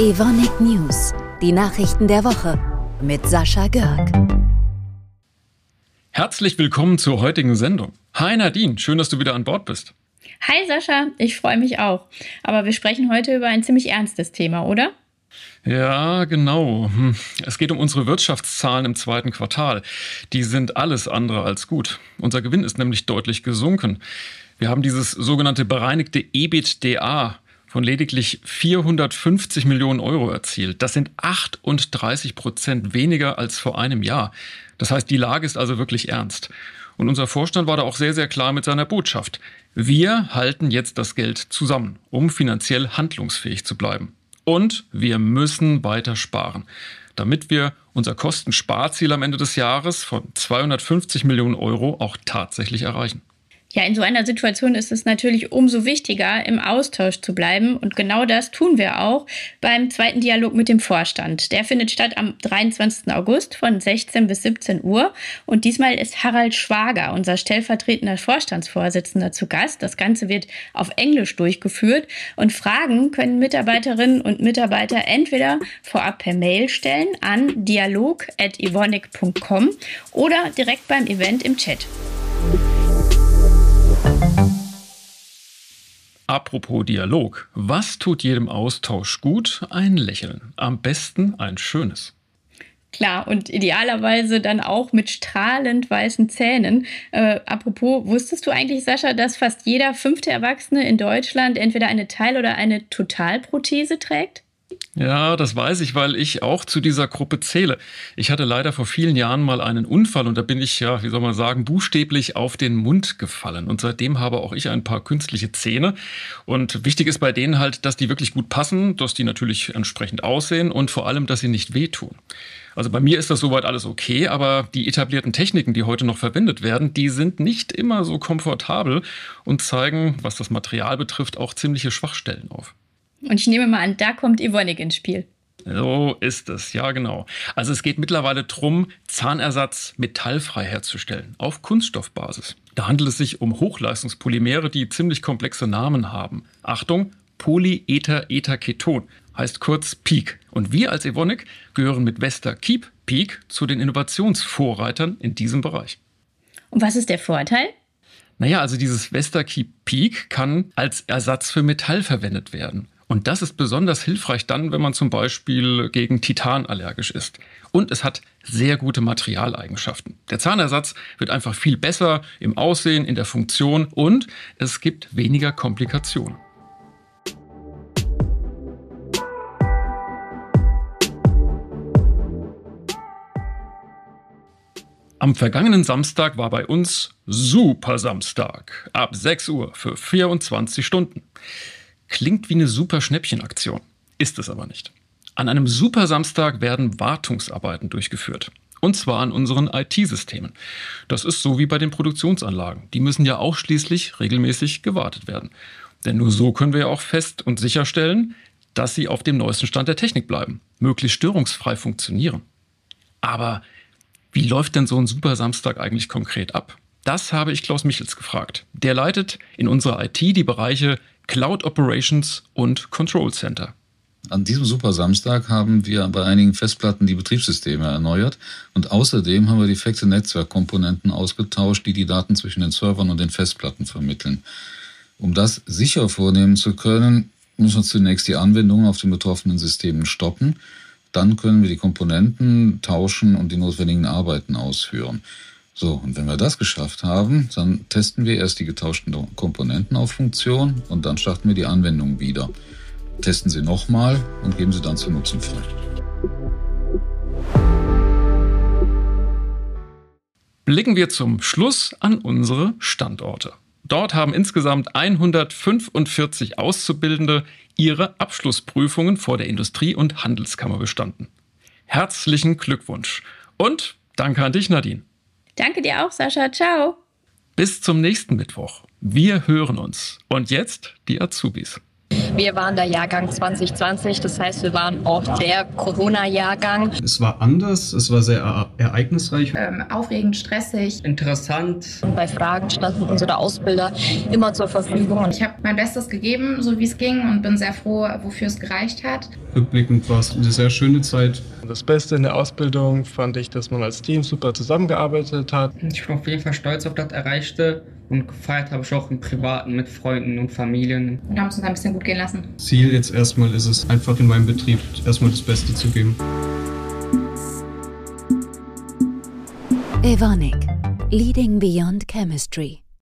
Evonik News, die Nachrichten der Woche mit Sascha Görg. Herzlich willkommen zur heutigen Sendung. Hi Nadine, schön, dass du wieder an Bord bist. Hi Sascha, ich freue mich auch. Aber wir sprechen heute über ein ziemlich ernstes Thema, oder? Ja, genau. Hm. Es geht um unsere Wirtschaftszahlen im zweiten Quartal. Die sind alles andere als gut. Unser Gewinn ist nämlich deutlich gesunken. Wir haben dieses sogenannte bereinigte EBITDA von lediglich 450 Millionen Euro erzielt. Das sind 38 Prozent weniger als vor einem Jahr. Das heißt, die Lage ist also wirklich ernst. Und unser Vorstand war da auch sehr, sehr klar mit seiner Botschaft. Wir halten jetzt das Geld zusammen, um finanziell handlungsfähig zu bleiben. Und wir müssen weiter sparen, damit wir unser Kostensparziel am Ende des Jahres von 250 Millionen Euro auch tatsächlich erreichen. Ja, in so einer Situation ist es natürlich umso wichtiger, im Austausch zu bleiben. Und genau das tun wir auch beim zweiten Dialog mit dem Vorstand. Der findet statt am 23. August von 16 bis 17 Uhr. Und diesmal ist Harald Schwager, unser stellvertretender Vorstandsvorsitzender, zu Gast. Das Ganze wird auf Englisch durchgeführt. Und Fragen können Mitarbeiterinnen und Mitarbeiter entweder vorab per Mail stellen an dialog.ivonic.com oder direkt beim Event im Chat. Apropos Dialog, was tut jedem Austausch gut? Ein Lächeln. Am besten ein schönes. Klar, und idealerweise dann auch mit strahlend weißen Zähnen. Äh, apropos, wusstest du eigentlich, Sascha, dass fast jeder fünfte Erwachsene in Deutschland entweder eine Teil- oder eine Totalprothese trägt? Ja, das weiß ich, weil ich auch zu dieser Gruppe zähle. Ich hatte leider vor vielen Jahren mal einen Unfall und da bin ich, ja, wie soll man sagen, buchstäblich auf den Mund gefallen. Und seitdem habe auch ich ein paar künstliche Zähne. Und wichtig ist bei denen halt, dass die wirklich gut passen, dass die natürlich entsprechend aussehen und vor allem, dass sie nicht wehtun. Also bei mir ist das soweit alles okay, aber die etablierten Techniken, die heute noch verwendet werden, die sind nicht immer so komfortabel und zeigen, was das Material betrifft, auch ziemliche Schwachstellen auf. Und ich nehme mal an, da kommt Evonik ins Spiel. So ist es, ja genau. Also es geht mittlerweile darum, Zahnersatz metallfrei herzustellen, auf Kunststoffbasis. Da handelt es sich um Hochleistungspolymere, die ziemlich komplexe Namen haben. Achtung, Polyether-Ether-Keton, heißt kurz PEAK. Und wir als Evonik gehören mit Vesta Keep PEAK zu den Innovationsvorreitern in diesem Bereich. Und was ist der Vorteil? Naja, also dieses Vesta Keep PEAK kann als Ersatz für Metall verwendet werden. Und das ist besonders hilfreich dann, wenn man zum Beispiel gegen Titan allergisch ist. Und es hat sehr gute Materialeigenschaften. Der Zahnersatz wird einfach viel besser im Aussehen, in der Funktion und es gibt weniger Komplikationen. Am vergangenen Samstag war bei uns Super Samstag ab 6 Uhr für 24 Stunden. Klingt wie eine super Schnäppchenaktion, ist es aber nicht. An einem Super Samstag werden Wartungsarbeiten durchgeführt. Und zwar an unseren IT-Systemen. Das ist so wie bei den Produktionsanlagen. Die müssen ja auch schließlich regelmäßig gewartet werden. Denn nur so können wir ja auch fest und sicherstellen, dass sie auf dem neuesten Stand der Technik bleiben, möglichst störungsfrei funktionieren. Aber wie läuft denn so ein Super Samstag eigentlich konkret ab? Das habe ich Klaus Michels gefragt. Der leitet in unserer IT die Bereiche Cloud Operations und Control Center. An diesem Super Samstag haben wir bei einigen Festplatten die Betriebssysteme erneuert und außerdem haben wir defekte Netzwerkkomponenten ausgetauscht, die die Daten zwischen den Servern und den Festplatten vermitteln. Um das sicher vornehmen zu können, müssen wir zunächst die Anwendungen auf den betroffenen Systemen stoppen. Dann können wir die Komponenten tauschen und die notwendigen Arbeiten ausführen. So, und wenn wir das geschafft haben, dann testen wir erst die getauschten Komponenten auf Funktion und dann starten wir die Anwendung wieder. Testen sie nochmal und geben sie dann zum Nutzen frei. Blicken wir zum Schluss an unsere Standorte. Dort haben insgesamt 145 Auszubildende ihre Abschlussprüfungen vor der Industrie- und Handelskammer bestanden. Herzlichen Glückwunsch und danke an dich, Nadine. Danke dir auch, Sascha. Ciao. Bis zum nächsten Mittwoch. Wir hören uns. Und jetzt die Azubis. Wir waren der Jahrgang 2020, das heißt, wir waren auch der Corona-Jahrgang. Es war anders, es war sehr ereignisreich. Ähm, aufregend, stressig. Interessant. Und bei Fragen standen unsere Ausbilder immer zur Verfügung. Ich habe mein Bestes gegeben, so wie es ging, und bin sehr froh, wofür es gereicht hat. Rückblickend war es eine sehr schöne Zeit. Das Beste in der Ausbildung fand ich, dass man als Team super zusammengearbeitet hat. Ich bin auf jeden Fall stolz auf das Erreichte und gefeiert habe ich auch im Privaten mit Freunden und Familien. Und haben es uns ein bisschen gut gehen lassen. Ziel jetzt erstmal ist es, einfach in meinem Betrieb erstmal das Beste zu geben. Evonik, Leading Beyond Chemistry.